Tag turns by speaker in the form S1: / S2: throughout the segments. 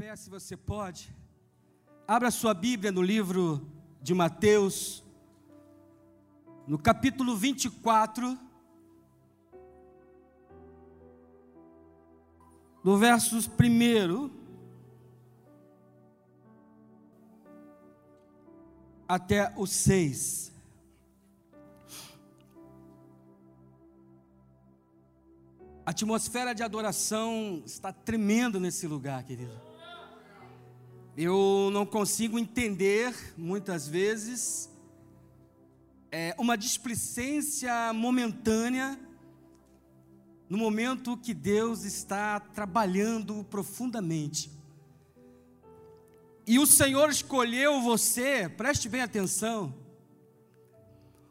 S1: pé, se você pode. Abra sua Bíblia no livro de Mateus, no capítulo 24, do versos 1 até o 6. A atmosfera de adoração está tremendo nesse lugar, querido. Eu não consigo entender, muitas vezes, é, uma displicência momentânea no momento que Deus está trabalhando profundamente. E o Senhor escolheu você, preste bem atenção,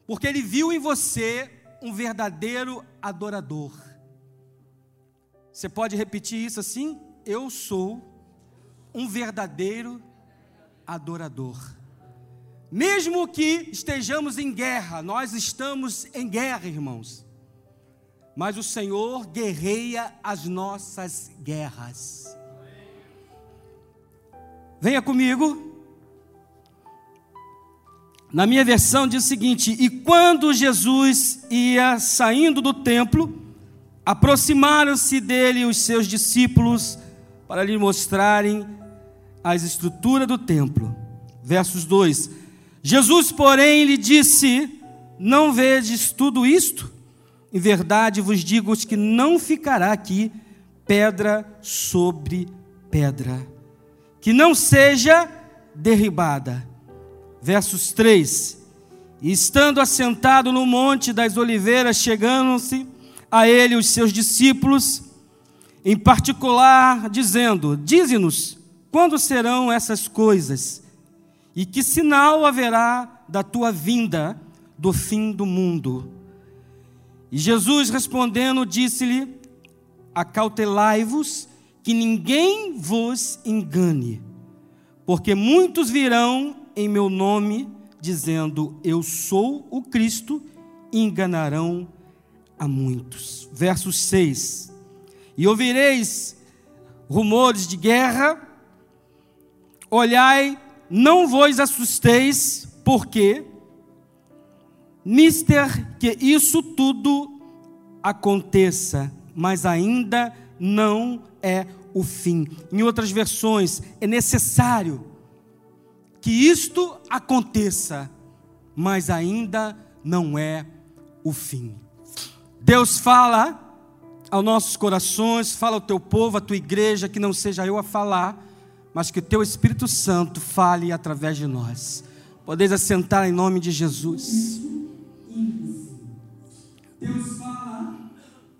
S1: porque Ele viu em você um verdadeiro adorador. Você pode repetir isso assim? Eu sou um verdadeiro adorador. Mesmo que estejamos em guerra, nós estamos em guerra, irmãos. Mas o Senhor guerreia as nossas guerras. Venha comigo. Na minha versão diz o seguinte: E quando Jesus ia saindo do templo, Aproximaram-se dele os seus discípulos para lhe mostrarem as estruturas do templo. Versos 2: Jesus, porém, lhe disse: Não vedes tudo isto? Em verdade vos digo que não ficará aqui pedra sobre pedra, que não seja derribada. Versos 3: E estando assentado no monte das oliveiras, chegando-se a ele os seus discípulos, em particular, dizendo: Dize-nos quando serão essas coisas, e que sinal haverá da tua vinda do fim do mundo. E Jesus respondendo, disse-lhe: Acautelai-vos, que ninguém vos engane, porque muitos virão em meu nome, dizendo: Eu sou o Cristo, e enganarão a muitos. Verso 6: E ouvireis rumores de guerra, olhai, não vos assusteis, porque mister que isso tudo aconteça, mas ainda não é o fim. Em outras versões, é necessário que isto aconteça, mas ainda não é o fim. Deus fala aos nossos corações, fala ao teu povo, à tua igreja, que não seja eu a falar, mas que o teu Espírito Santo fale através de nós. Podeis assentar em nome de Jesus. Deus fala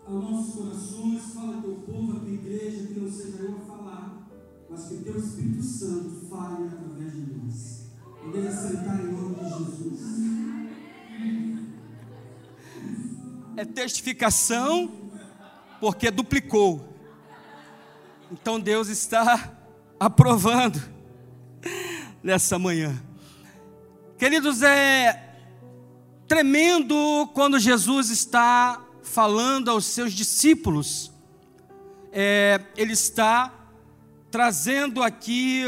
S1: aos nossos corações, fala ao teu povo, à tua igreja, que não seja eu a falar, mas que o teu Espírito Santo fale através de nós. Podeis assentar em nome de Jesus. é testificação, porque duplicou. Então Deus está aprovando nessa manhã. Queridos, é tremendo quando Jesus está falando aos seus discípulos. É, ele está trazendo aqui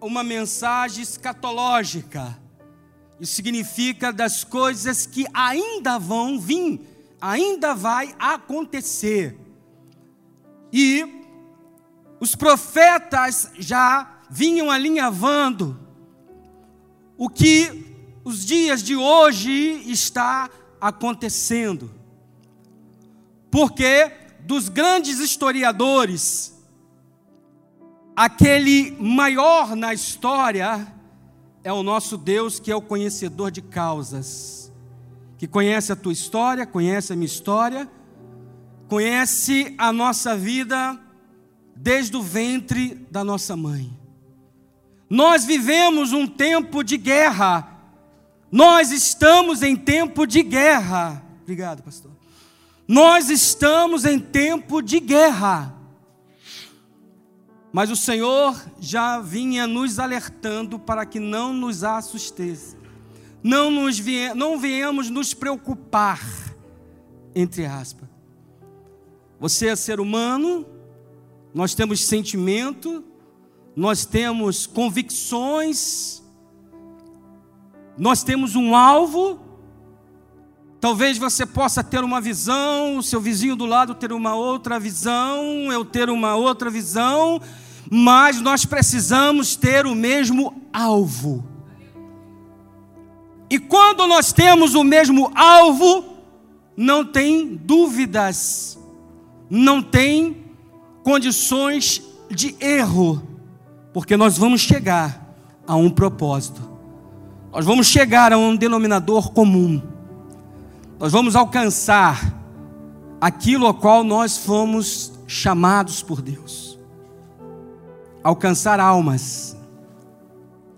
S1: uma mensagem escatológica. Isso significa das coisas que ainda vão vir ainda vai acontecer. E os profetas já vinham alinhavando o que os dias de hoje está acontecendo. Porque dos grandes historiadores, aquele maior na história é o nosso Deus que é o conhecedor de causas que conhece a tua história, conhece a minha história, conhece a nossa vida desde o ventre da nossa mãe. Nós vivemos um tempo de guerra. Nós estamos em tempo de guerra. Obrigado, pastor. Nós estamos em tempo de guerra. Mas o Senhor já vinha nos alertando para que não nos assustesse não, nos vie, não viemos nos preocupar, entre aspas. Você é ser humano, nós temos sentimento, nós temos convicções, nós temos um alvo. Talvez você possa ter uma visão, o seu vizinho do lado ter uma outra visão, eu ter uma outra visão, mas nós precisamos ter o mesmo alvo. E quando nós temos o mesmo alvo, não tem dúvidas, não tem condições de erro, porque nós vamos chegar a um propósito, nós vamos chegar a um denominador comum, nós vamos alcançar aquilo a qual nós fomos chamados por Deus. Alcançar almas,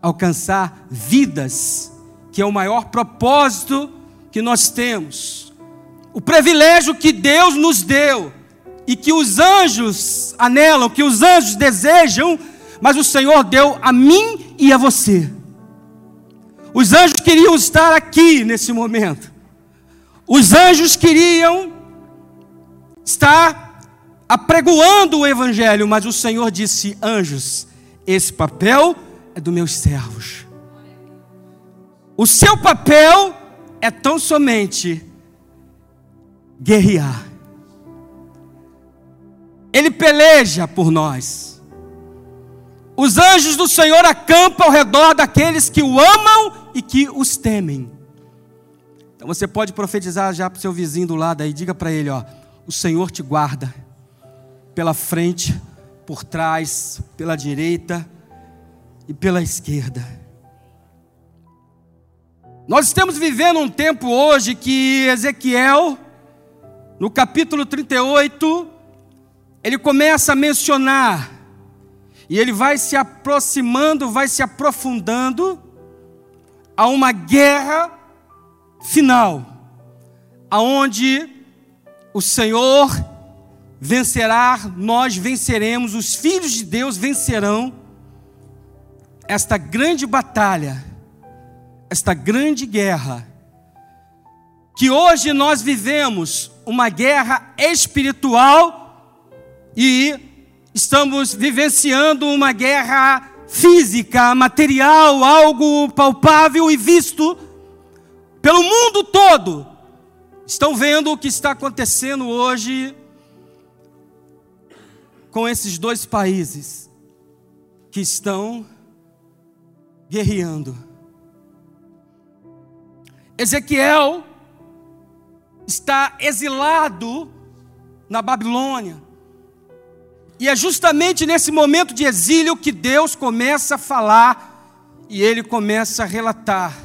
S1: alcançar vidas, que é o maior propósito que nós temos, o privilégio que Deus nos deu e que os anjos anelam, que os anjos desejam, mas o Senhor deu a mim e a você. Os anjos queriam estar aqui nesse momento. Os anjos queriam estar apregoando o evangelho, mas o Senhor disse: "Anjos, esse papel é dos meus servos. O seu papel é tão somente guerrear. Ele peleja por nós. Os anjos do Senhor acampam ao redor daqueles que o amam e que os temem. Então você pode profetizar já para o seu vizinho do lado aí, diga para ele: ó, o Senhor te guarda pela frente, por trás, pela direita e pela esquerda. Nós estamos vivendo um tempo hoje que Ezequiel, no capítulo 38, ele começa a mencionar, e ele vai se aproximando, vai se aprofundando a uma guerra final, aonde o Senhor vencerá, nós venceremos, os filhos de Deus vencerão esta grande batalha, esta grande guerra, que hoje nós vivemos uma guerra espiritual e estamos vivenciando uma guerra física, material, algo palpável e visto pelo mundo todo. Estão vendo o que está acontecendo hoje com esses dois países que estão guerreando. Ezequiel está exilado na Babilônia. E é justamente nesse momento de exílio que Deus começa a falar e ele começa a relatar.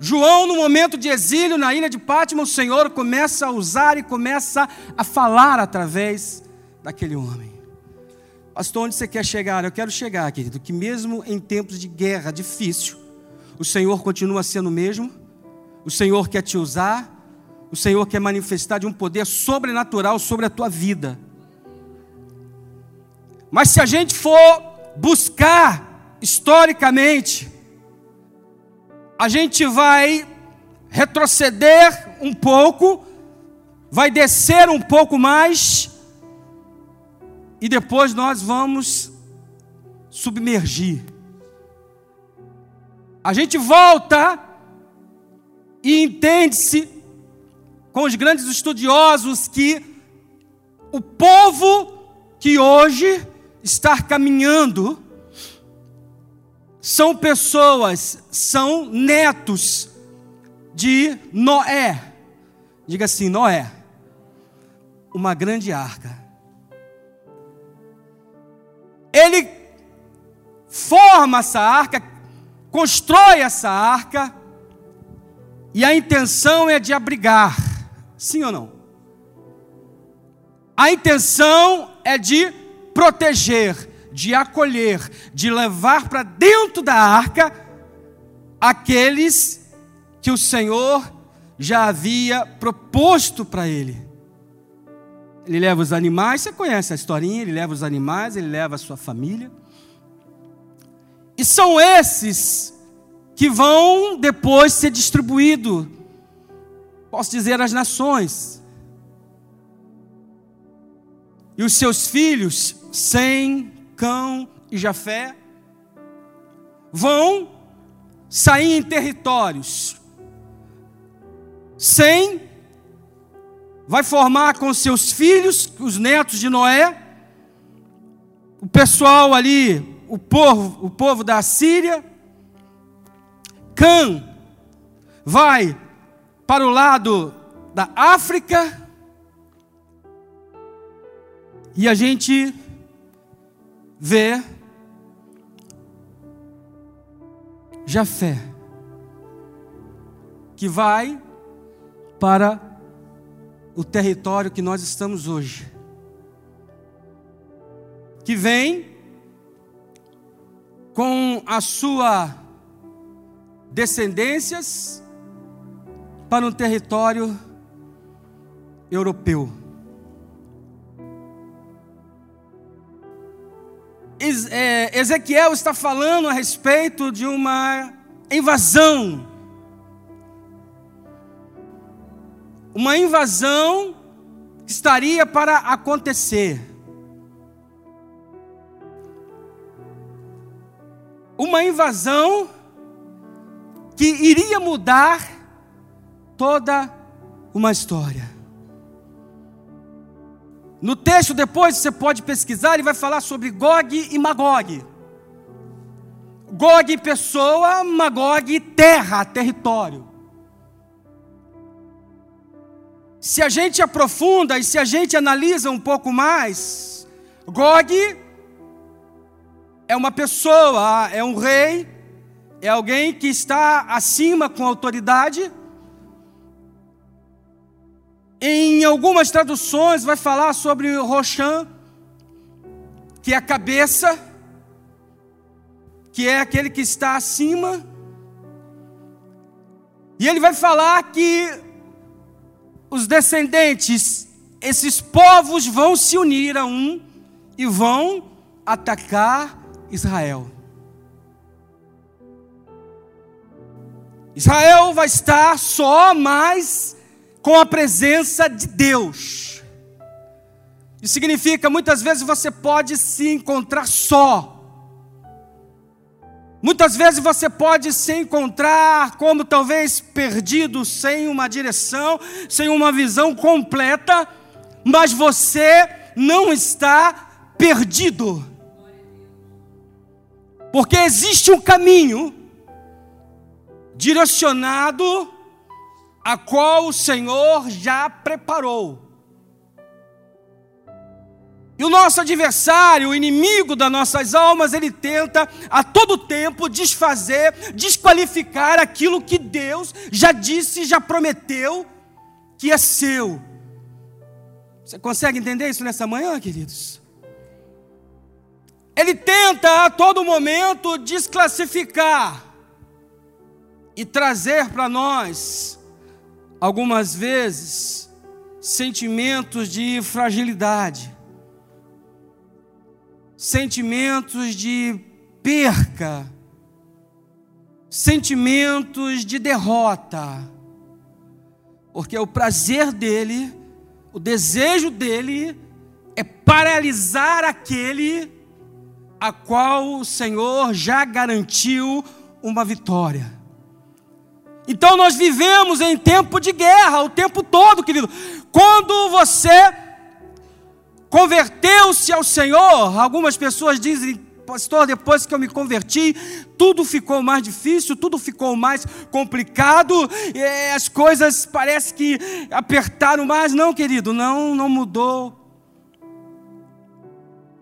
S1: João, no momento de exílio na ilha de Pátima, o Senhor começa a usar e começa a falar através daquele homem. Pastor, onde você quer chegar? Eu quero chegar, querido, que mesmo em tempos de guerra difícil, o Senhor continua sendo o mesmo, o Senhor quer te usar, o Senhor quer manifestar de um poder sobrenatural sobre a tua vida. Mas se a gente for buscar historicamente, a gente vai retroceder um pouco, vai descer um pouco mais, e depois nós vamos submergir. A gente volta e entende-se com os grandes estudiosos que o povo que hoje estar caminhando são pessoas, são netos de Noé. Diga assim: Noé, uma grande arca. Ele forma essa arca, constrói essa arca, e a intenção é de abrigar, sim ou não? A intenção é de proteger, de acolher, de levar para dentro da arca aqueles que o Senhor já havia proposto para ele. Ele leva os animais, você conhece a historinha, ele leva os animais, ele leva a sua família. E são esses que vão depois ser distribuídos, posso dizer, às nações. E os seus filhos Sem, Cão e Jafé, vão sair em territórios. Sem vai formar com seus filhos, os netos de Noé, o pessoal ali, o povo, o povo da Síria. Cã vai para o lado da África. E a gente vê Jafé, que vai para o território que nós estamos hoje, que vem com a sua descendências para um território europeu. É, Ezequiel está falando a respeito de uma invasão. Uma invasão estaria para acontecer. Uma invasão que iria mudar toda uma história. No texto depois você pode pesquisar, ele vai falar sobre Gog e Magog. Gog pessoa, Magog terra, território. Se a gente aprofunda e se a gente analisa um pouco mais, Gog é uma pessoa, é um rei, é alguém que está acima com autoridade, em algumas traduções vai falar sobre Roshan, que é a cabeça, que é aquele que está acima. E ele vai falar que os descendentes, esses povos vão se unir a um e vão atacar Israel. Israel vai estar só mais com a presença de Deus. Isso significa muitas vezes você pode se encontrar só. Muitas vezes você pode se encontrar como talvez perdido, sem uma direção, sem uma visão completa, mas você não está perdido. Porque existe um caminho direcionado a qual o Senhor já preparou. E o nosso adversário, o inimigo das nossas almas, ele tenta a todo tempo desfazer, desqualificar aquilo que Deus já disse, já prometeu que é seu. Você consegue entender isso nessa manhã, queridos? Ele tenta a todo momento desclassificar e trazer para nós algumas vezes, sentimentos de fragilidade, sentimentos de perca, sentimentos de derrota, porque o prazer dele, o desejo dele é paralisar aquele a qual o Senhor já garantiu uma vitória. Então nós vivemos em tempo de guerra o tempo todo, querido. Quando você converteu-se ao Senhor, algumas pessoas dizem, pastor, depois que eu me converti, tudo ficou mais difícil, tudo ficou mais complicado, as coisas parece que apertaram mais. Não, querido, não, não mudou.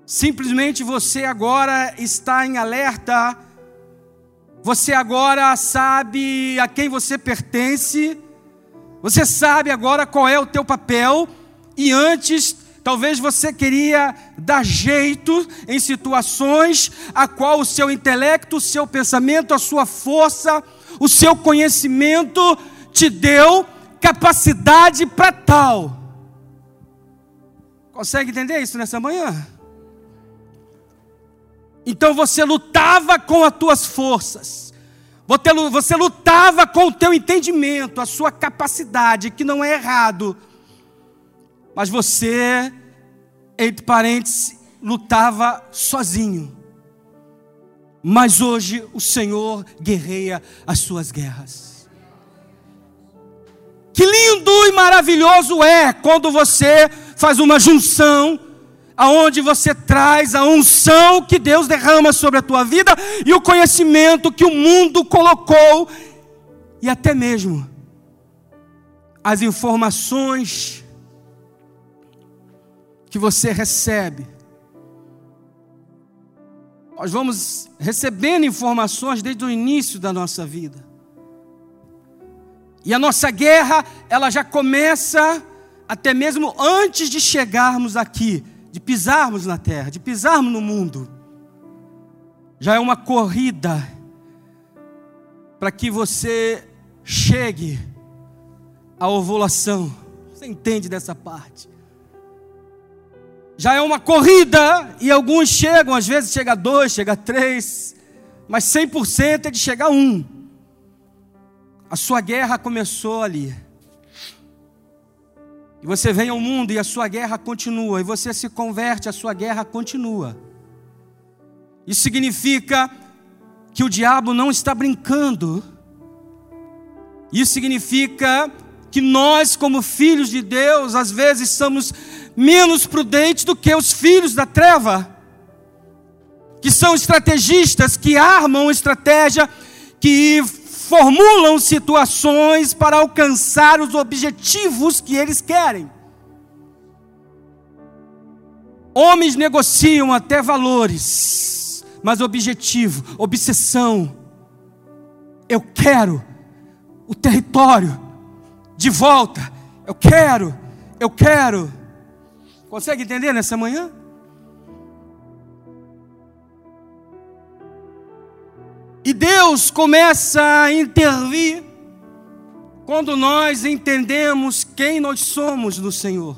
S1: Simplesmente você agora está em alerta você agora sabe a quem você pertence. Você sabe agora qual é o teu papel. E antes, talvez você queria dar jeito em situações a qual o seu intelecto, o seu pensamento, a sua força, o seu conhecimento te deu capacidade para tal. Consegue entender isso nessa manhã? Então você lutava com as tuas forças. Você lutava com o teu entendimento, a sua capacidade, que não é errado. Mas você, entre parênteses, lutava sozinho. Mas hoje o Senhor guerreia as suas guerras. Que lindo e maravilhoso é quando você faz uma junção aonde você traz a unção que Deus derrama sobre a tua vida e o conhecimento que o mundo colocou e até mesmo as informações que você recebe. Nós vamos recebendo informações desde o início da nossa vida. E a nossa guerra, ela já começa até mesmo antes de chegarmos aqui de pisarmos na terra, de pisarmos no mundo, já é uma corrida para que você chegue à ovulação. Você entende dessa parte? Já é uma corrida e alguns chegam, às vezes chega a dois, chega a três, mas 100% é de chegar a um. A sua guerra começou ali. E você vem ao mundo e a sua guerra continua, e você se converte, a sua guerra continua. Isso significa que o diabo não está brincando. Isso significa que nós, como filhos de Deus, às vezes somos menos prudentes do que os filhos da treva, que são estrategistas, que armam estratégia, que formulam situações para alcançar os objetivos que eles querem. Homens negociam até valores, mas objetivo, obsessão. Eu quero o território de volta. Eu quero, eu quero. Consegue entender nessa manhã? E Deus começa a intervir quando nós entendemos quem nós somos no Senhor.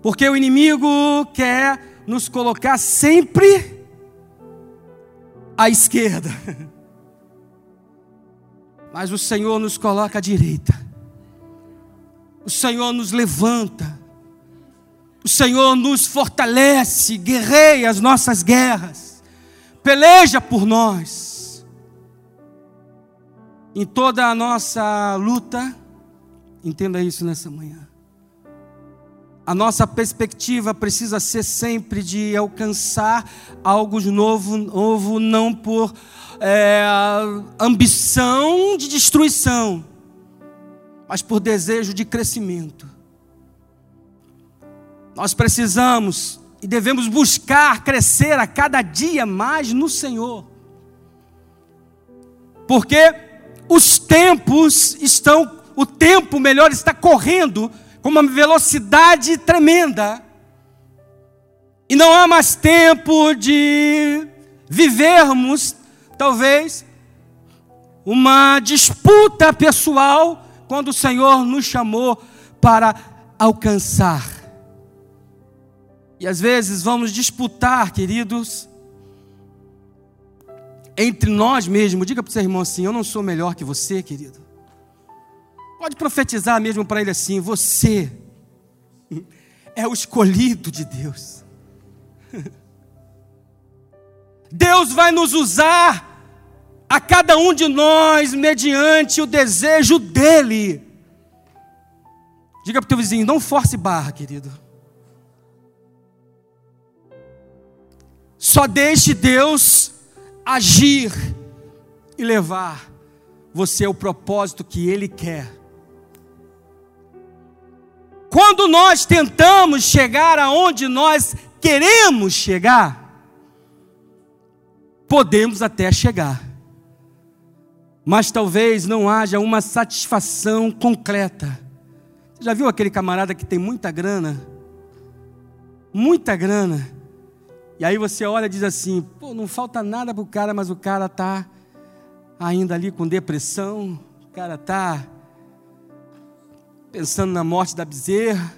S1: Porque o inimigo quer nos colocar sempre à esquerda. Mas o Senhor nos coloca à direita. O Senhor nos levanta. O Senhor nos fortalece, guerreia as nossas guerras peleja por nós. Em toda a nossa luta, entenda isso nessa manhã. A nossa perspectiva precisa ser sempre de alcançar algo novo, novo não por é, ambição de destruição, mas por desejo de crescimento. Nós precisamos e devemos buscar crescer a cada dia mais no Senhor. Porque os tempos estão, o tempo melhor está correndo com uma velocidade tremenda. E não há mais tempo de vivermos, talvez, uma disputa pessoal quando o Senhor nos chamou para alcançar e às vezes vamos disputar, queridos, entre nós mesmos. Diga para o seu irmão assim: Eu não sou melhor que você, querido. Pode profetizar mesmo para ele assim: Você é o escolhido de Deus. Deus vai nos usar a cada um de nós mediante o desejo dEle. Diga para o teu vizinho: Não force barra, querido. Só deixe Deus agir e levar você ao propósito que Ele quer. Quando nós tentamos chegar aonde nós queremos chegar, podemos até chegar, mas talvez não haja uma satisfação concreta. Já viu aquele camarada que tem muita grana? Muita grana e aí você olha e diz assim: pô, não falta nada para o cara, mas o cara está ainda ali com depressão, o cara está pensando na morte da bezerra.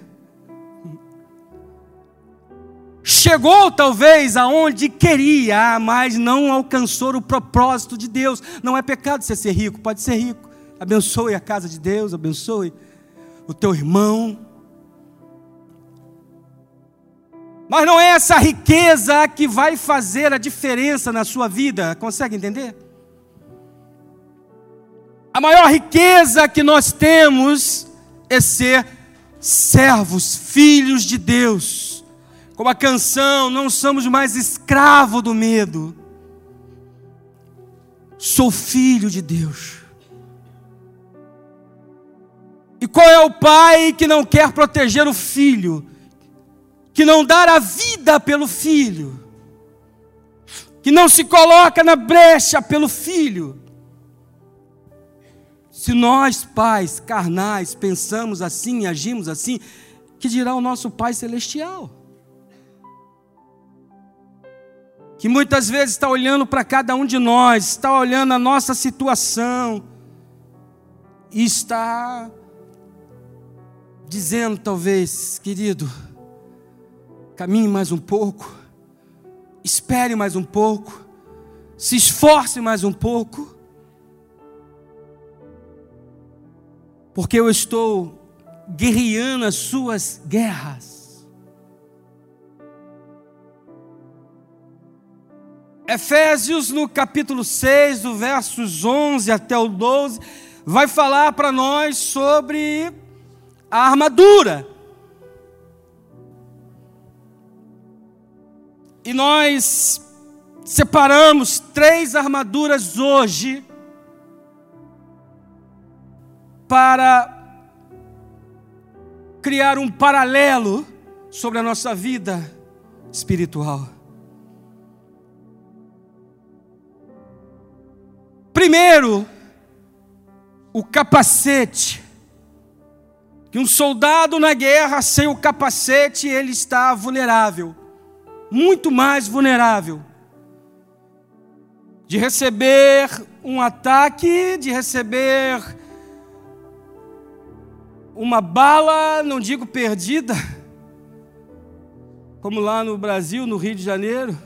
S1: Chegou talvez aonde queria, mas não alcançou o propósito de Deus. Não é pecado você ser rico, pode ser rico. Abençoe a casa de Deus, abençoe o teu irmão. Mas não é essa riqueza que vai fazer a diferença na sua vida. Consegue entender? A maior riqueza que nós temos é ser servos, filhos de Deus. Como a canção, não somos mais escravo do medo. Sou filho de Deus. E qual é o pai que não quer proteger o filho? Que não dar a vida pelo filho, que não se coloca na brecha pelo filho. Se nós, pais carnais, pensamos assim e agimos assim, que dirá o nosso Pai Celestial? Que muitas vezes está olhando para cada um de nós, está olhando a nossa situação, e está dizendo, talvez, querido, caminhe mais um pouco, espere mais um pouco, se esforce mais um pouco, porque eu estou guerreando as suas guerras. Efésios, no capítulo 6, do versos 11 até o 12, vai falar para nós sobre a armadura. E nós separamos três armaduras hoje para criar um paralelo sobre a nossa vida espiritual. Primeiro, o capacete. Que um soldado na guerra sem o capacete ele está vulnerável muito mais vulnerável de receber um ataque, de receber uma bala, não digo perdida, como lá no Brasil, no Rio de Janeiro.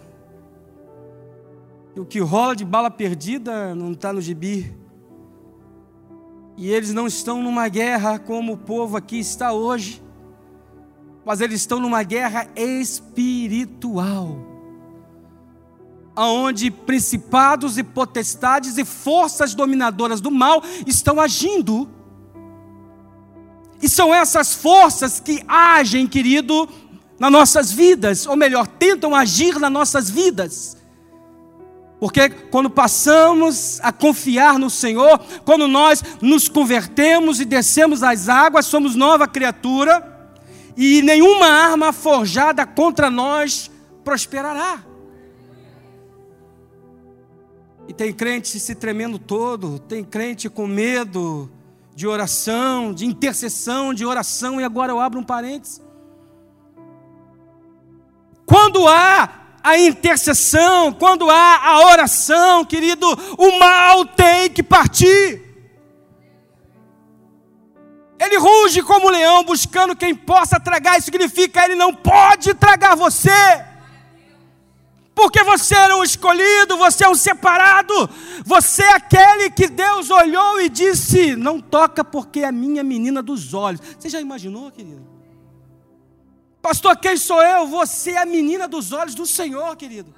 S1: O que rola de bala perdida não está no gibi. E eles não estão numa guerra como o povo aqui está hoje mas eles estão numa guerra espiritual, aonde principados e potestades e forças dominadoras do mal estão agindo. E são essas forças que agem, querido, nas nossas vidas, ou melhor, tentam agir nas nossas vidas. Porque quando passamos a confiar no Senhor, quando nós nos convertemos e descemos as águas, somos nova criatura e nenhuma arma forjada contra nós prosperará. E tem crente se tremendo todo, tem crente com medo de oração, de intercessão, de oração, e agora eu abro um parênteses. Quando há a intercessão, quando há a oração, querido, o mal tem que partir. Ele ruge como um leão, buscando quem possa tragar. Isso significa ele não pode tragar você. Porque você era um escolhido, você é um separado, você é aquele que Deus olhou e disse: Não toca porque é minha menina dos olhos. Você já imaginou, querido? Pastor, quem sou eu? Você é a menina dos olhos do Senhor, querido.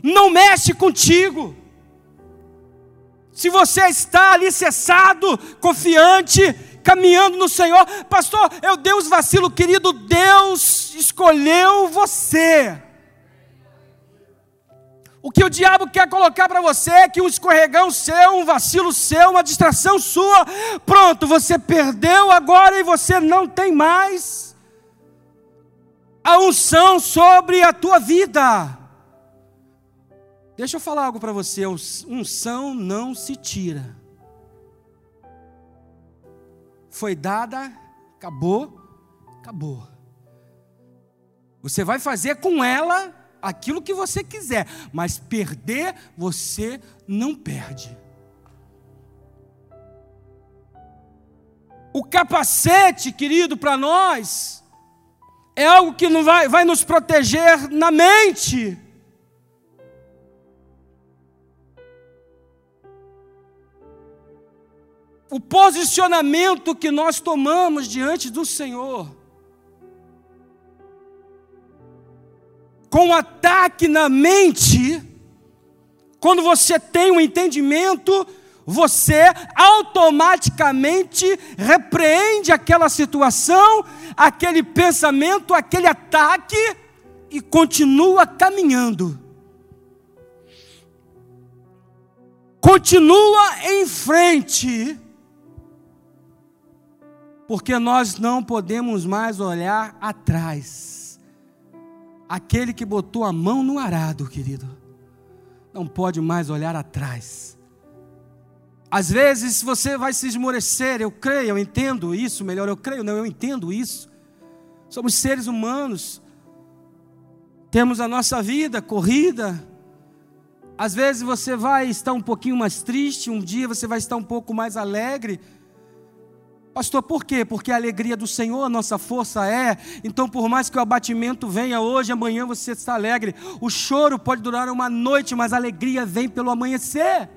S1: Não mexe contigo. Se você está ali cessado, confiante, caminhando no Senhor. Pastor, eu dei os vacilos, querido. Deus escolheu você. O que o diabo quer colocar para você é que um escorregão seu, um vacilo seu, uma distração sua, pronto, você perdeu agora e você não tem mais a unção sobre a tua vida. Deixa eu falar algo para você: unção não se tira foi dada, acabou, acabou. Você vai fazer com ela aquilo que você quiser, mas perder você não perde. O capacete, querido, para nós, é algo que não vai, vai nos proteger na mente. O posicionamento que nós tomamos diante do Senhor. com ataque na mente, quando você tem um entendimento, você automaticamente repreende aquela situação, aquele pensamento, aquele ataque e continua caminhando. Continua em frente. Porque nós não podemos mais olhar atrás. Aquele que botou a mão no arado, querido, não pode mais olhar atrás. Às vezes você vai se esmorecer, eu creio, eu entendo isso, melhor eu creio, não, eu entendo isso. Somos seres humanos, temos a nossa vida corrida. Às vezes você vai estar um pouquinho mais triste, um dia você vai estar um pouco mais alegre. Pastor, por quê? Porque a alegria do Senhor a nossa força é. Então, por mais que o abatimento venha hoje, amanhã você está alegre. O choro pode durar uma noite, mas a alegria vem pelo amanhecer.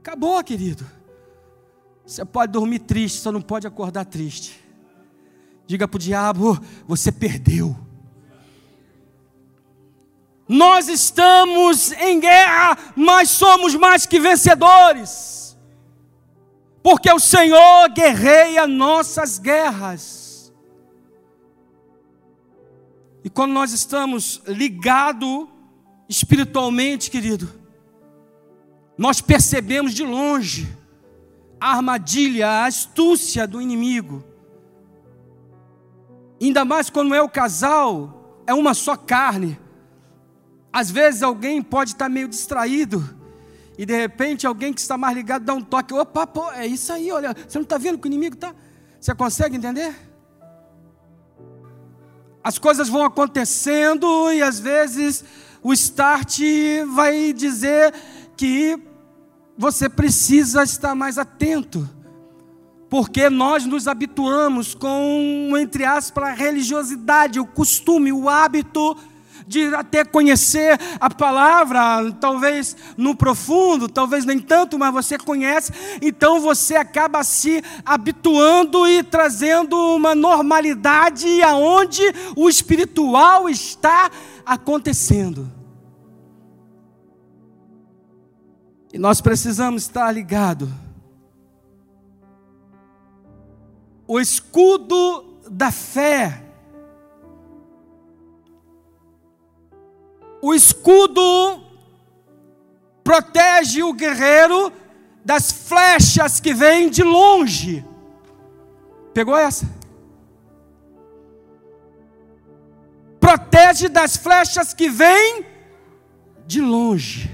S1: Acabou, querido. Você pode dormir triste, só não pode acordar triste. Diga para o diabo: você perdeu. Nós estamos em guerra, mas somos mais que vencedores. Porque o Senhor guerreia nossas guerras. E quando nós estamos ligados espiritualmente, querido, nós percebemos de longe a armadilha, a astúcia do inimigo. Ainda mais quando é o casal, é uma só carne. Às vezes alguém pode estar meio distraído e de repente alguém que está mais ligado dá um toque. Opa, pô, é isso aí, olha. Você não está vendo que o inimigo está? Você consegue entender? As coisas vão acontecendo e às vezes o start vai dizer que você precisa estar mais atento. Porque nós nos habituamos com, entre aspas, a religiosidade, o costume, o hábito de até conhecer a palavra, talvez no profundo, talvez nem tanto, mas você conhece, então você acaba se habituando e trazendo uma normalidade aonde o espiritual está acontecendo. E nós precisamos estar ligado. O escudo da fé O escudo protege o guerreiro das flechas que vêm de longe. Pegou essa? Protege das flechas que vêm de longe.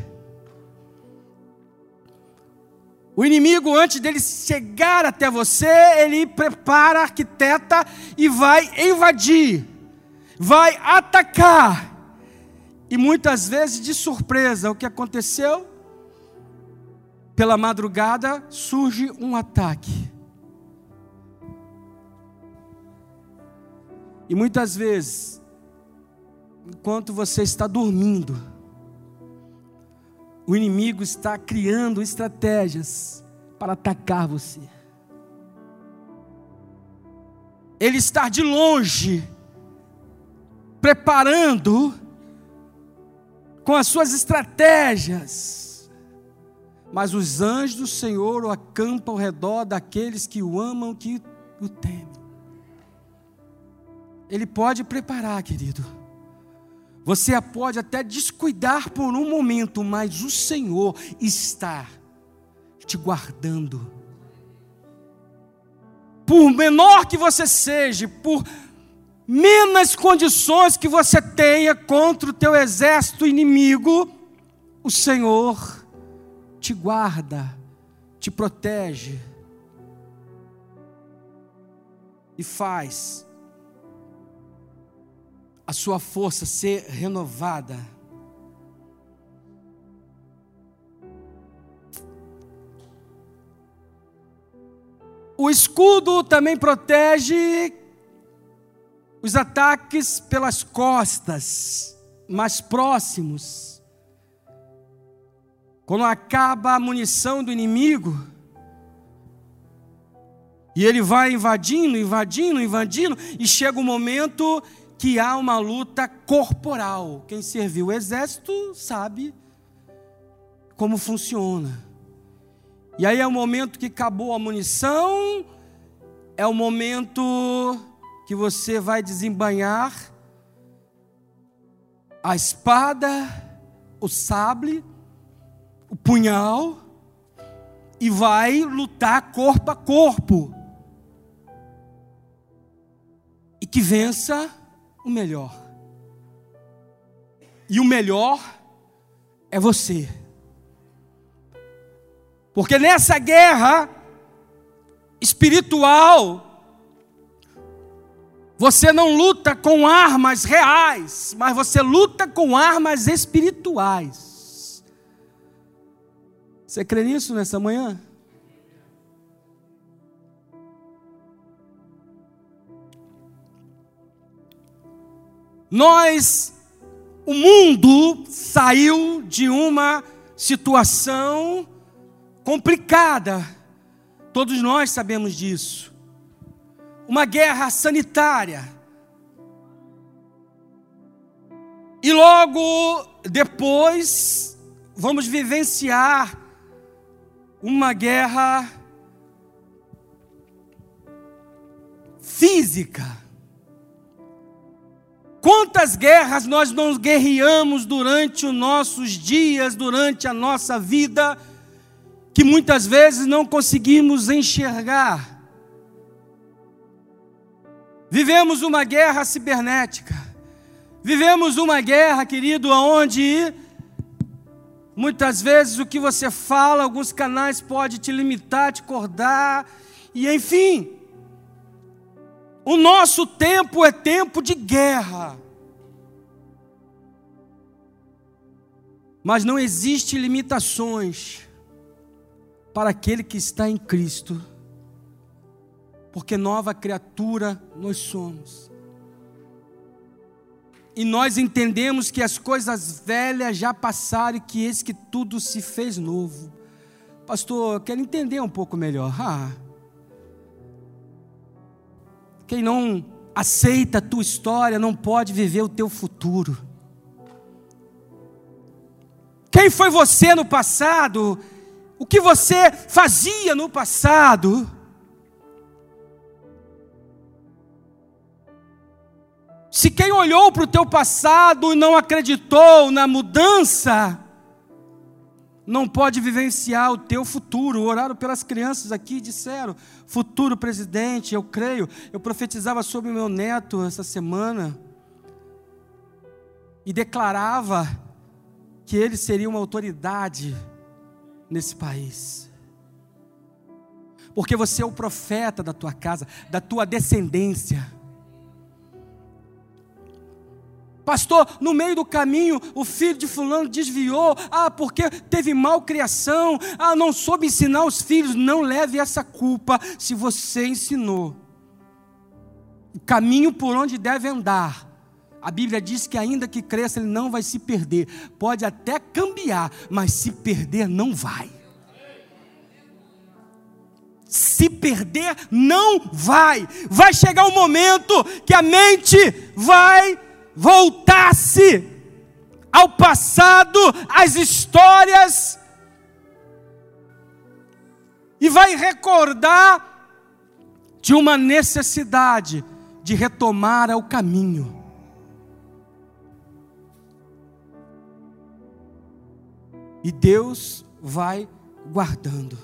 S1: O inimigo, antes dele chegar até você, ele prepara, arquiteta e vai invadir, vai atacar. E muitas vezes, de surpresa, o que aconteceu? Pela madrugada surge um ataque. E muitas vezes, enquanto você está dormindo, o inimigo está criando estratégias para atacar você. Ele está de longe, preparando com as suas estratégias. Mas os anjos do Senhor o acampam ao redor daqueles que o amam, que o temem. Ele pode preparar, querido. Você pode até descuidar por um momento, mas o Senhor está te guardando. Por menor que você seja, por menos condições que você tenha contra o teu exército inimigo, o Senhor te guarda, te protege e faz a sua força ser renovada. O escudo também protege os ataques pelas costas, mais próximos. Quando acaba a munição do inimigo, e ele vai invadindo, invadindo, invadindo, e chega o um momento que há uma luta corporal. Quem serviu o exército sabe como funciona. E aí é o momento que acabou a munição, é o momento que você vai desembanhar a espada, o sable, o punhal e vai lutar corpo a corpo. E que vença o melhor. E o melhor é você. Porque nessa guerra espiritual, você não luta com armas reais, mas você luta com armas espirituais. Você crê nisso nessa manhã? Nós, o mundo saiu de uma situação complicada, todos nós sabemos disso. Uma guerra sanitária. E logo depois, vamos vivenciar uma guerra física. Quantas guerras nós não guerreamos durante os nossos dias, durante a nossa vida, que muitas vezes não conseguimos enxergar. Vivemos uma guerra cibernética. Vivemos uma guerra, querido, onde muitas vezes o que você fala, alguns canais pode te limitar, te acordar, e enfim. O nosso tempo é tempo de guerra. Mas não existe limitações para aquele que está em Cristo, porque nova criatura nós somos. E nós entendemos que as coisas velhas já passaram e que esse que tudo se fez novo. Pastor, eu quero entender um pouco melhor. Ah, quem não aceita a tua história não pode viver o teu futuro. Quem foi você no passado o que você fazia no passado. Se quem olhou para o teu passado e não acreditou na mudança, não pode vivenciar o teu futuro. Oraram pelas crianças aqui, disseram: futuro presidente, eu creio. Eu profetizava sobre o meu neto essa semana e declarava que ele seria uma autoridade nesse país. Porque você é o profeta da tua casa, da tua descendência. Pastor, no meio do caminho, o filho de fulano desviou. Ah, porque teve malcriação. Ah, não soube ensinar os filhos. Não leve essa culpa se você ensinou. O caminho por onde deve andar. A Bíblia diz que ainda que cresça, ele não vai se perder. Pode até cambiar, mas se perder, não vai. Se perder, não vai. Vai chegar um momento que a mente vai voltar-se ao passado, às histórias, e vai recordar de uma necessidade de retomar o caminho. E Deus vai guardando.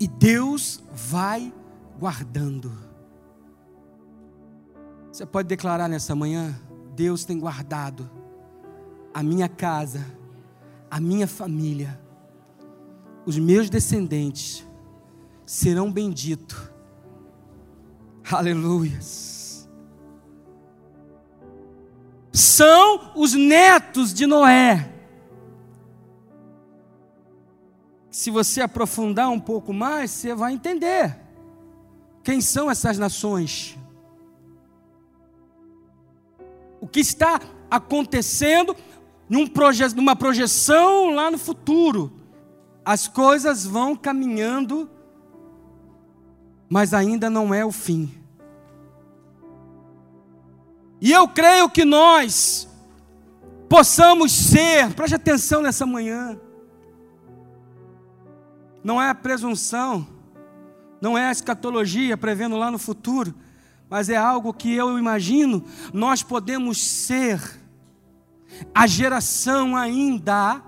S1: E Deus vai guardando. Você pode declarar nessa manhã: Deus tem guardado a minha casa, a minha família, os meus descendentes serão benditos. Aleluias. são os netos de Noé. Se você aprofundar um pouco mais, você vai entender quem são essas nações. O que está acontecendo num proje numa projeção lá no futuro. As coisas vão caminhando mas ainda não é o fim. E eu creio que nós possamos ser, preste atenção nessa manhã, não é a presunção, não é a escatologia prevendo lá no futuro, mas é algo que eu imagino, nós podemos ser a geração ainda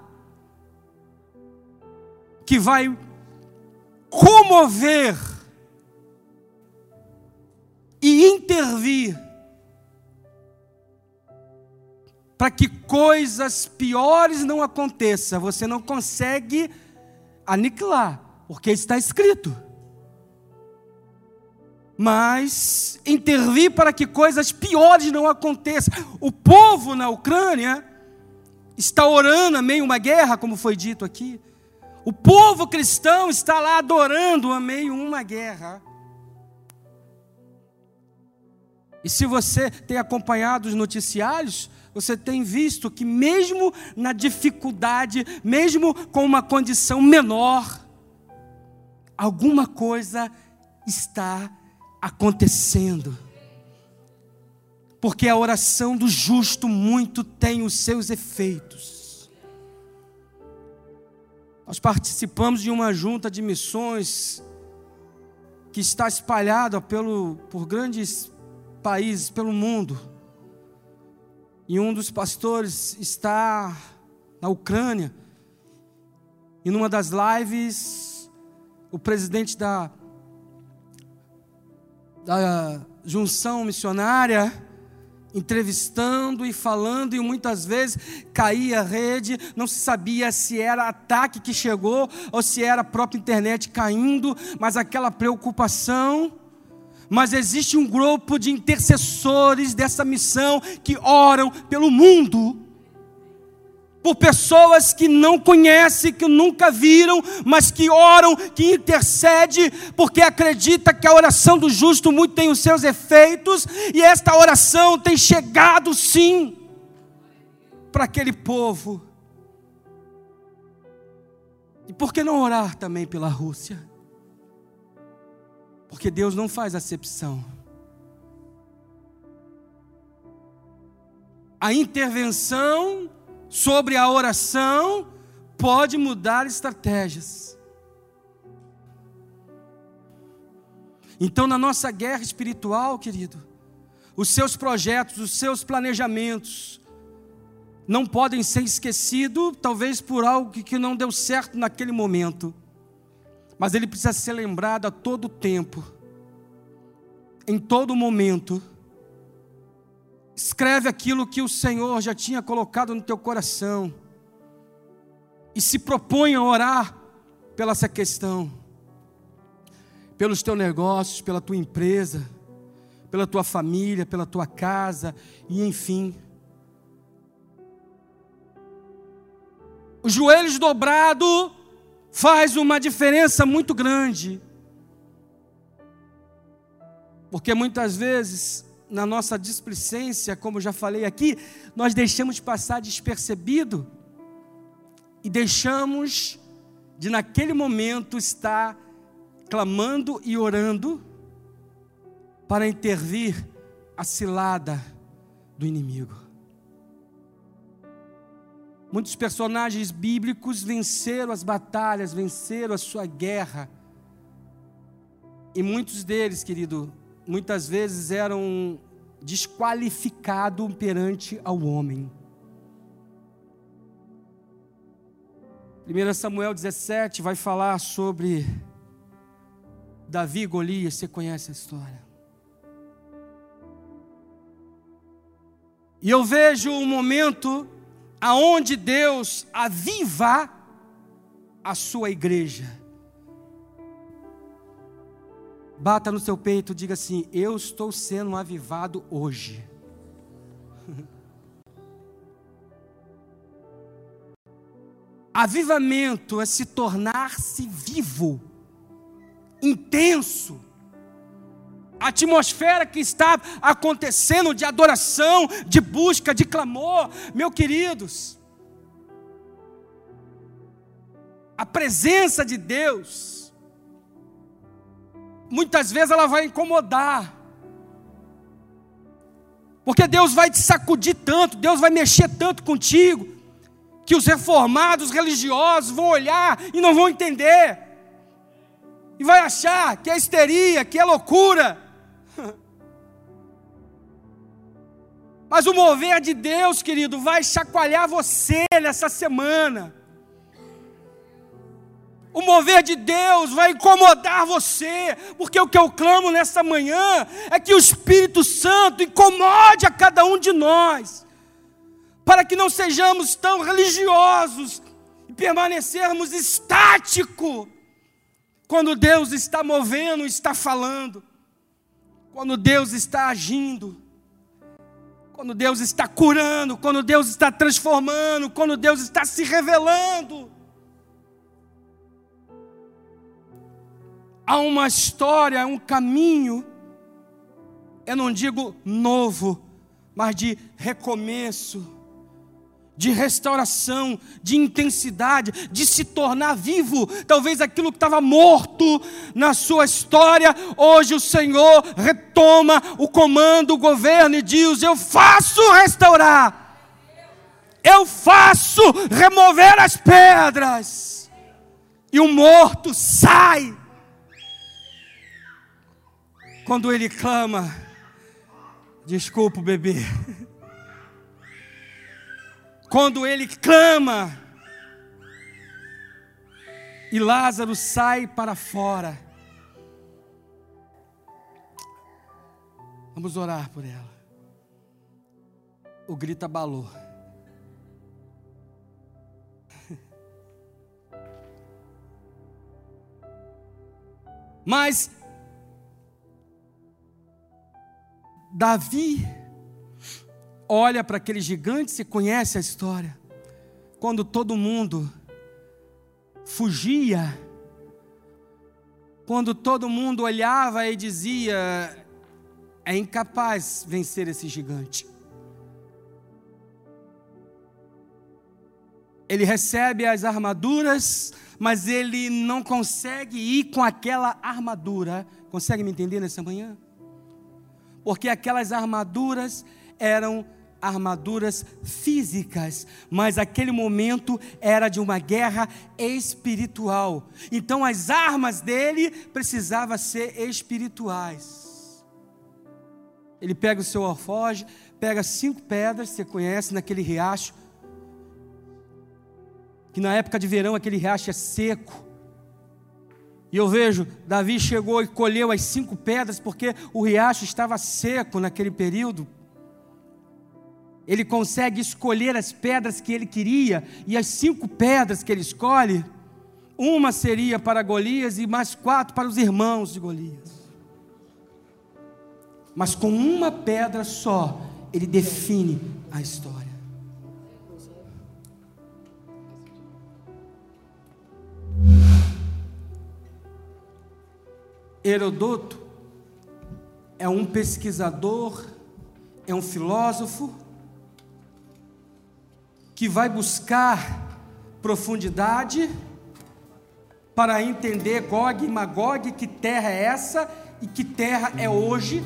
S1: que vai comover e intervir para que coisas piores não aconteçam. Você não consegue aniquilar, porque está escrito. Mas intervir para que coisas piores não aconteçam. O povo na Ucrânia está orando a meio uma guerra, como foi dito aqui. O povo cristão está lá adorando a meio uma guerra. E se você tem acompanhado os noticiários, você tem visto que, mesmo na dificuldade, mesmo com uma condição menor, alguma coisa está acontecendo. Porque a oração do justo muito tem os seus efeitos. Nós participamos de uma junta de missões que está espalhada pelo, por grandes países pelo mundo. E um dos pastores está na Ucrânia. E numa das lives, o presidente da, da junção missionária, entrevistando e falando, e muitas vezes caía a rede, não se sabia se era ataque que chegou ou se era a própria internet caindo, mas aquela preocupação. Mas existe um grupo de intercessores dessa missão que oram pelo mundo, por pessoas que não conhecem, que nunca viram, mas que oram, que intercede, porque acredita que a oração do justo muito tem os seus efeitos, e esta oração tem chegado sim para aquele povo. E por que não orar também pela Rússia? Porque Deus não faz acepção. A intervenção sobre a oração pode mudar estratégias. Então, na nossa guerra espiritual, querido, os seus projetos, os seus planejamentos, não podem ser esquecidos, talvez por algo que não deu certo naquele momento mas ele precisa ser lembrado a todo tempo, em todo momento. Escreve aquilo que o Senhor já tinha colocado no teu coração e se propõe a orar pela essa questão, pelos teus negócios, pela tua empresa, pela tua família, pela tua casa e enfim. Os joelhos dobrados faz uma diferença muito grande. Porque muitas vezes, na nossa displicência, como já falei aqui, nós deixamos passar despercebido e deixamos de naquele momento estar clamando e orando para intervir a cilada do inimigo. Muitos personagens bíblicos venceram as batalhas, venceram a sua guerra. E muitos deles, querido, muitas vezes eram desqualificados perante ao homem. 1 Samuel 17 vai falar sobre Davi e Golias, você conhece a história. E eu vejo um momento aonde Deus aviva a sua igreja. Bata no seu peito, diga assim: Eu estou sendo avivado hoje. Avivamento é se tornar-se vivo, intenso, a atmosfera que está acontecendo de adoração, de busca, de clamor, meus queridos, a presença de Deus muitas vezes ela vai incomodar. Porque Deus vai te sacudir tanto, Deus vai mexer tanto contigo, que os reformados religiosos vão olhar e não vão entender. E vai achar que é histeria, que é loucura. Mas o mover de Deus, querido, vai chacoalhar você nessa semana. O mover de Deus vai incomodar você, porque o que eu clamo nessa manhã é que o Espírito Santo incomode a cada um de nós, para que não sejamos tão religiosos e permanecermos estáticos quando Deus está movendo, está falando, quando Deus está agindo, quando Deus está curando, quando Deus está transformando, quando Deus está se revelando. Há uma história, um caminho, eu não digo novo, mas de recomeço, de restauração, de intensidade, de se tornar vivo. Talvez aquilo que estava morto na sua história, hoje o Senhor retoma o comando, o governo e diz: Eu faço restaurar, eu faço remover as pedras, e o morto sai quando ele clama, desculpa, bebê. Quando ele clama, e Lázaro sai para fora. Vamos orar por ela. O grito abalou. Mas Davi olha para aquele gigante, você conhece a história. Quando todo mundo fugia, quando todo mundo olhava e dizia: é incapaz vencer esse gigante. Ele recebe as armaduras, mas ele não consegue ir com aquela armadura. Consegue me entender nessa manhã? Porque aquelas armaduras eram armaduras físicas, mas aquele momento era de uma guerra espiritual. Então as armas dele precisavam ser espirituais. Ele pega o seu alfoge, pega cinco pedras, você conhece, naquele riacho, que na época de verão aquele riacho é seco. E eu vejo, Davi chegou e colheu as cinco pedras, porque o riacho estava seco naquele período. Ele consegue escolher as pedras que ele queria, e as cinco pedras que ele escolhe, uma seria para Golias e mais quatro para os irmãos de Golias. Mas com uma pedra só, ele define a história. Herodoto é um pesquisador, é um filósofo que vai buscar profundidade para entender Gog e Magog, que terra é essa e que terra é hoje.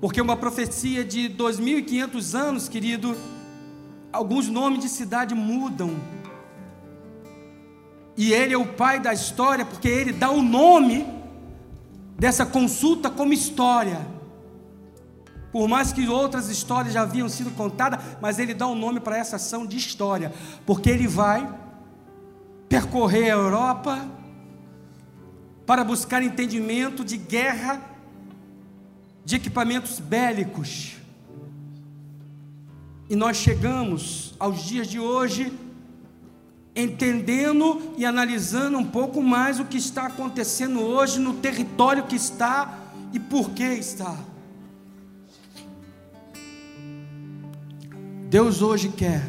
S1: Porque uma profecia de 2500 anos, querido, alguns nomes de cidade mudam. E ele é o pai da história, porque ele dá o nome dessa consulta como história. Por mais que outras histórias já haviam sido contadas, mas ele dá um nome para essa ação de história, porque ele vai percorrer a Europa para buscar entendimento de guerra, de equipamentos bélicos. E nós chegamos aos dias de hoje entendendo e analisando um pouco mais o que está acontecendo hoje no território que está e por que está. Deus hoje quer.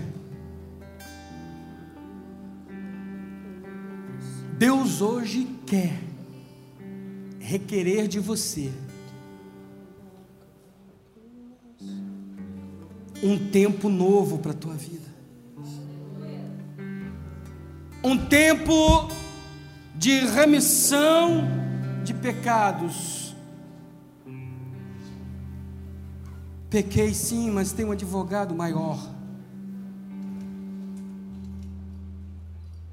S1: Deus hoje quer requerer de você um tempo novo para a tua vida um tempo de remissão de pecados. Pequei sim, mas tem um advogado maior.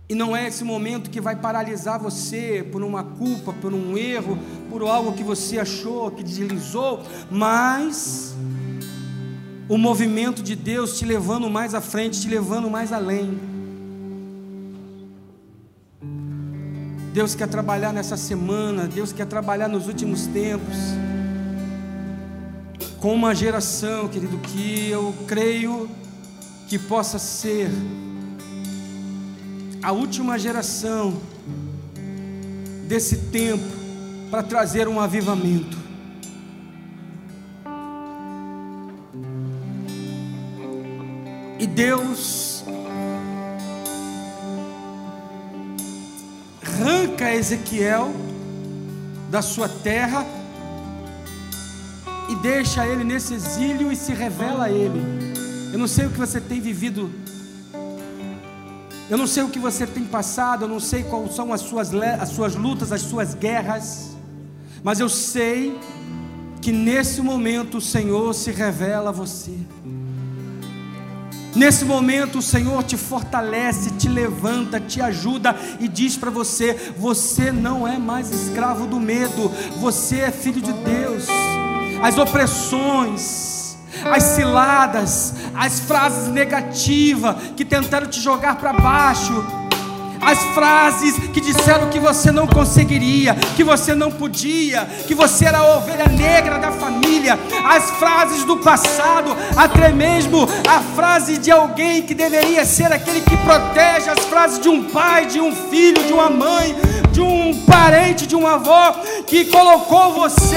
S1: E não é esse momento que vai paralisar você por uma culpa, por um erro, por algo que você achou, que deslizou, mas o movimento de Deus te levando mais à frente, te levando mais além. Deus quer trabalhar nessa semana, Deus quer trabalhar nos últimos tempos, com uma geração, querido, que eu creio que possa ser a última geração desse tempo para trazer um avivamento. E Deus Ezequiel da sua terra e deixa ele nesse exílio e se revela a ele. Eu não sei o que você tem vivido eu não sei o que você tem passado, eu não sei quais são as suas, as suas lutas, as suas guerras, mas eu sei que nesse momento o Senhor se revela a você. Nesse momento o Senhor te fortalece, te levanta, te ajuda e diz para você: você não é mais escravo do medo, você é filho de Deus. As opressões, as ciladas, as frases negativas que tentaram te jogar para baixo, as frases que disseram que você não conseguiria, que você não podia, que você era a ovelha negra da família, as frases do passado, até mesmo a frase de alguém que deveria ser aquele que protege, as frases de um pai, de um filho, de uma mãe, de um parente, de um avô que colocou você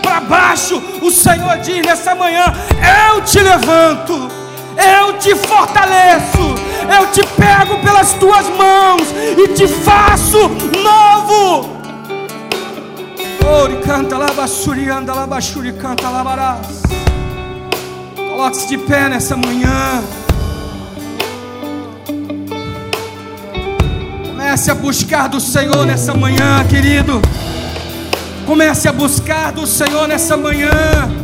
S1: para baixo, o Senhor diz nessa manhã: Eu te levanto, eu te fortaleço, eu te pego pelas tuas mãos e te faço novo. Ori canta labachuri, anda labachuri, canta labarás. Coloque-se de pé nessa manhã. Comece a buscar do Senhor nessa manhã, querido. Comece a buscar do Senhor nessa manhã.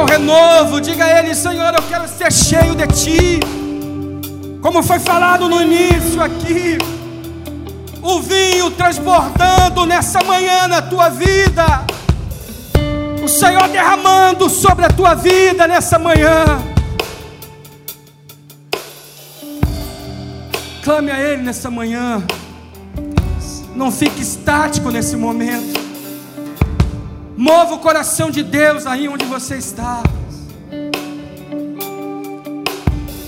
S1: Teu renovo, diga a Ele: Senhor, eu quero ser cheio de Ti. Como foi falado no início aqui, o vinho transbordando nessa manhã na tua vida. O Senhor derramando sobre a tua vida nessa manhã. Clame a Ele nessa manhã. Não fique estático nesse momento. Mova o coração de Deus aí onde você está.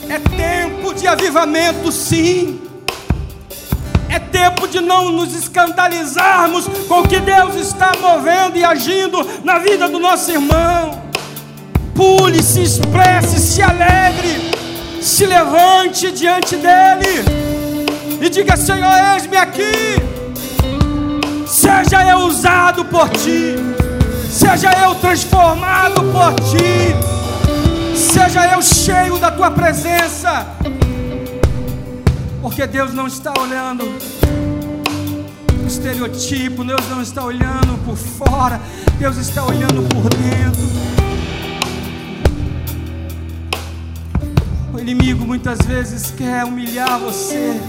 S1: É tempo de avivamento, sim. É tempo de não nos escandalizarmos com o que Deus está movendo e agindo na vida do nosso irmão. Pule, se expresse, se alegre, se levante diante dEle e diga: Senhor, eis-me aqui. Seja eu usado por ti, seja eu transformado por ti, seja eu cheio da tua presença, porque Deus não está olhando o estereotipo, Deus não está olhando por fora, Deus está olhando por dentro. O inimigo muitas vezes quer humilhar você.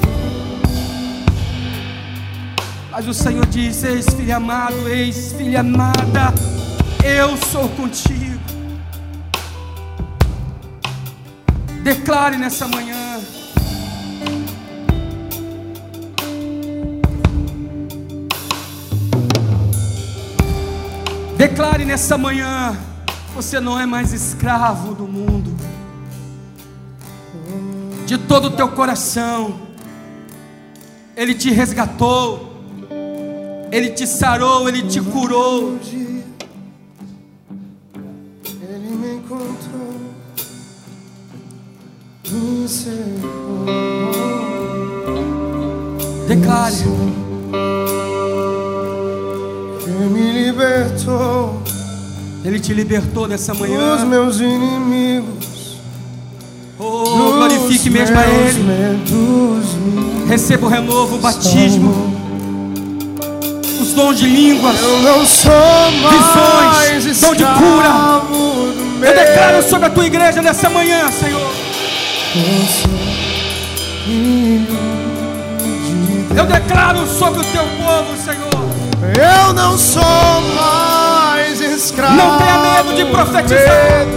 S1: Mas o Senhor diz: Eis, filho amado, eis, filha amada, eu sou contigo. Declare nessa manhã. Declare nessa manhã: você não é mais escravo do mundo. De todo o teu coração, Ele te resgatou. Ele te sarou, Ele te curou. Ele me encontrou no Declare.
S2: Ele me libertou.
S1: Ele te libertou nessa manhã.
S2: Dos meus inimigos.
S1: Oh, glorifique mesmo a Ele. Receba o renovo, o batismo. Os dons de línguas.
S2: Eu não sou mais
S1: Visões, dom de cura. Eu declaro sobre a tua igreja nessa manhã, Senhor.
S2: Eu
S1: declaro sobre o teu povo, Senhor.
S2: Eu não sou mais escravo.
S1: Não tenha medo de profetizar.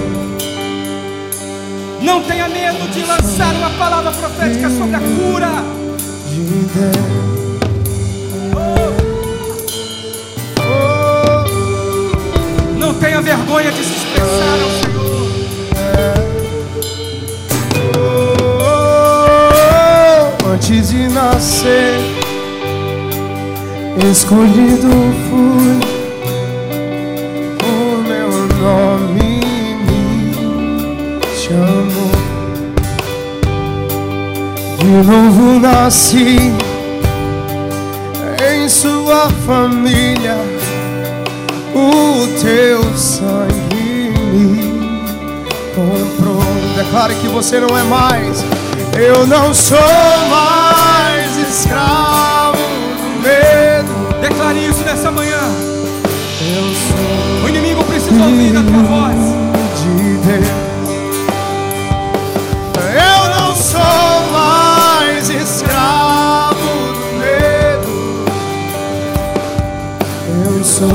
S1: Não tenha medo de lançar uma palavra profética sobre a cura. Tenha vergonha de se expressar ao Senhor.
S2: Oh, antes de nascer, escolhido fui. O meu nome me chamou. De novo nasci em sua família. O teu sangue me comprou. Declare que você não é mais. Eu não sou mais escravo do medo.
S1: Declare isso nessa manhã.
S2: Eu sou
S1: O inimigo precisa ouvir a tua voz.
S2: de Deus. Eu não sou mais escravo do medo. Eu sou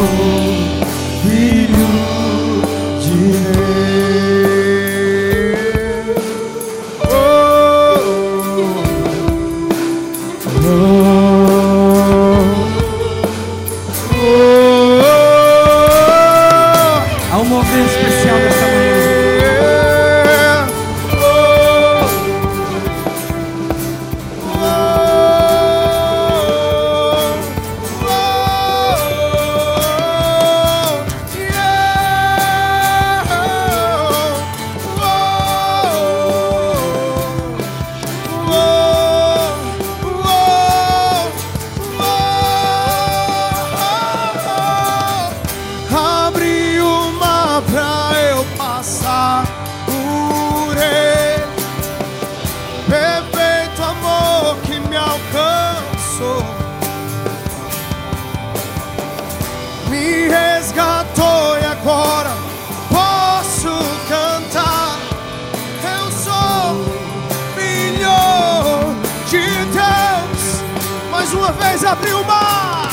S2: Mais uma vez abriu o mar.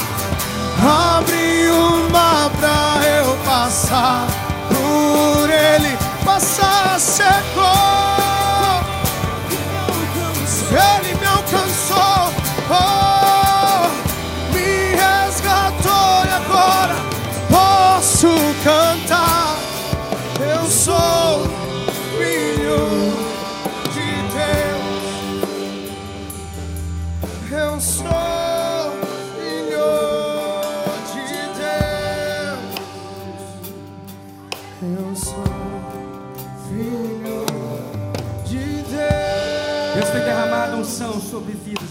S2: Abre o mar pra eu passar por ele, passar secou.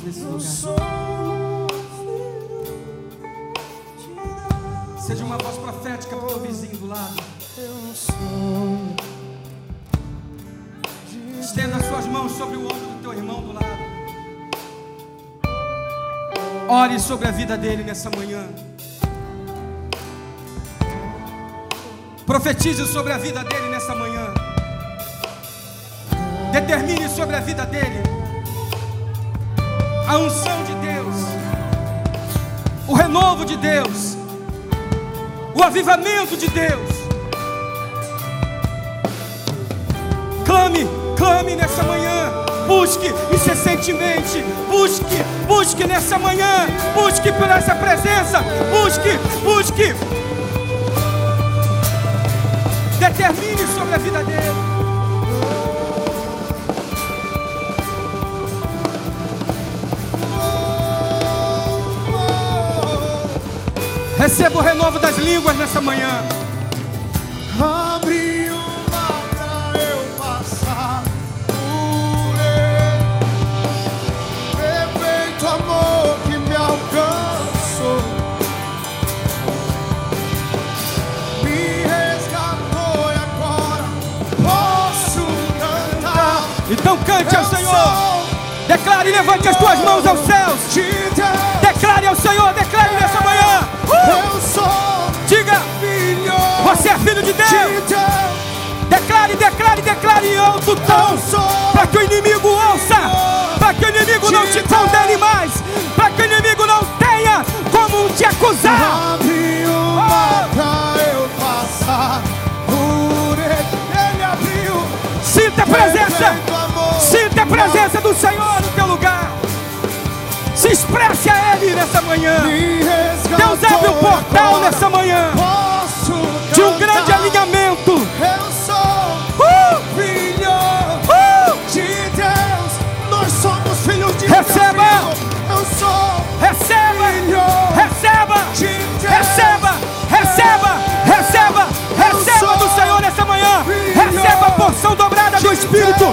S1: Nesse lugar. Seja uma voz profética para o teu vizinho do lado. Estenda as suas mãos sobre o ombro do teu irmão do lado. Ore sobre a vida dele nessa manhã. Profetize sobre a vida dele nessa manhã. Determine sobre a vida dele a unção de Deus, o renovo de Deus, o avivamento de Deus. Clame, clame nessa manhã. Busque incessantemente. Busque, busque nessa manhã. Busque por essa presença. Busque, busque. Determine sobre a vida dele. Receba o renovo das línguas nessa manhã.
S2: Abre o mar pra eu passar por ele. Perfeito amor que me alcançou. Me resgatou e agora posso cantar.
S1: Então cante ao Senhor. Declare e levante as tuas mãos aos céus. Declare ao Senhor, declare nessa manhã.
S2: Eu sou
S1: Diga,
S2: filho
S1: você é filho de
S2: de
S1: Deus.
S2: Deus.
S1: Declare, declare, declare alto
S2: sou
S1: Para que o inimigo ouça. Para que o inimigo não te condene mais. Para que o inimigo não tenha como te acusar.
S2: Uma pra eu passar por ele. Ele abriu.
S1: Sinta a presença. Sinta a presença do Senhor no teu lugar. Se expresse nessa manhã. Deus abre o portal nessa manhã de um grande alinhamento.
S2: Eu sou
S1: Uh!
S2: filho
S1: Uh!
S2: de Deus. Nós somos filhos de
S1: Receba.
S2: Deus. filho. Eu sou
S1: Receba,
S2: filho
S1: receba,
S2: de Deus.
S1: receba, receba, receba, receba do Senhor nessa manhã. Receba a porção dobrada do Espírito.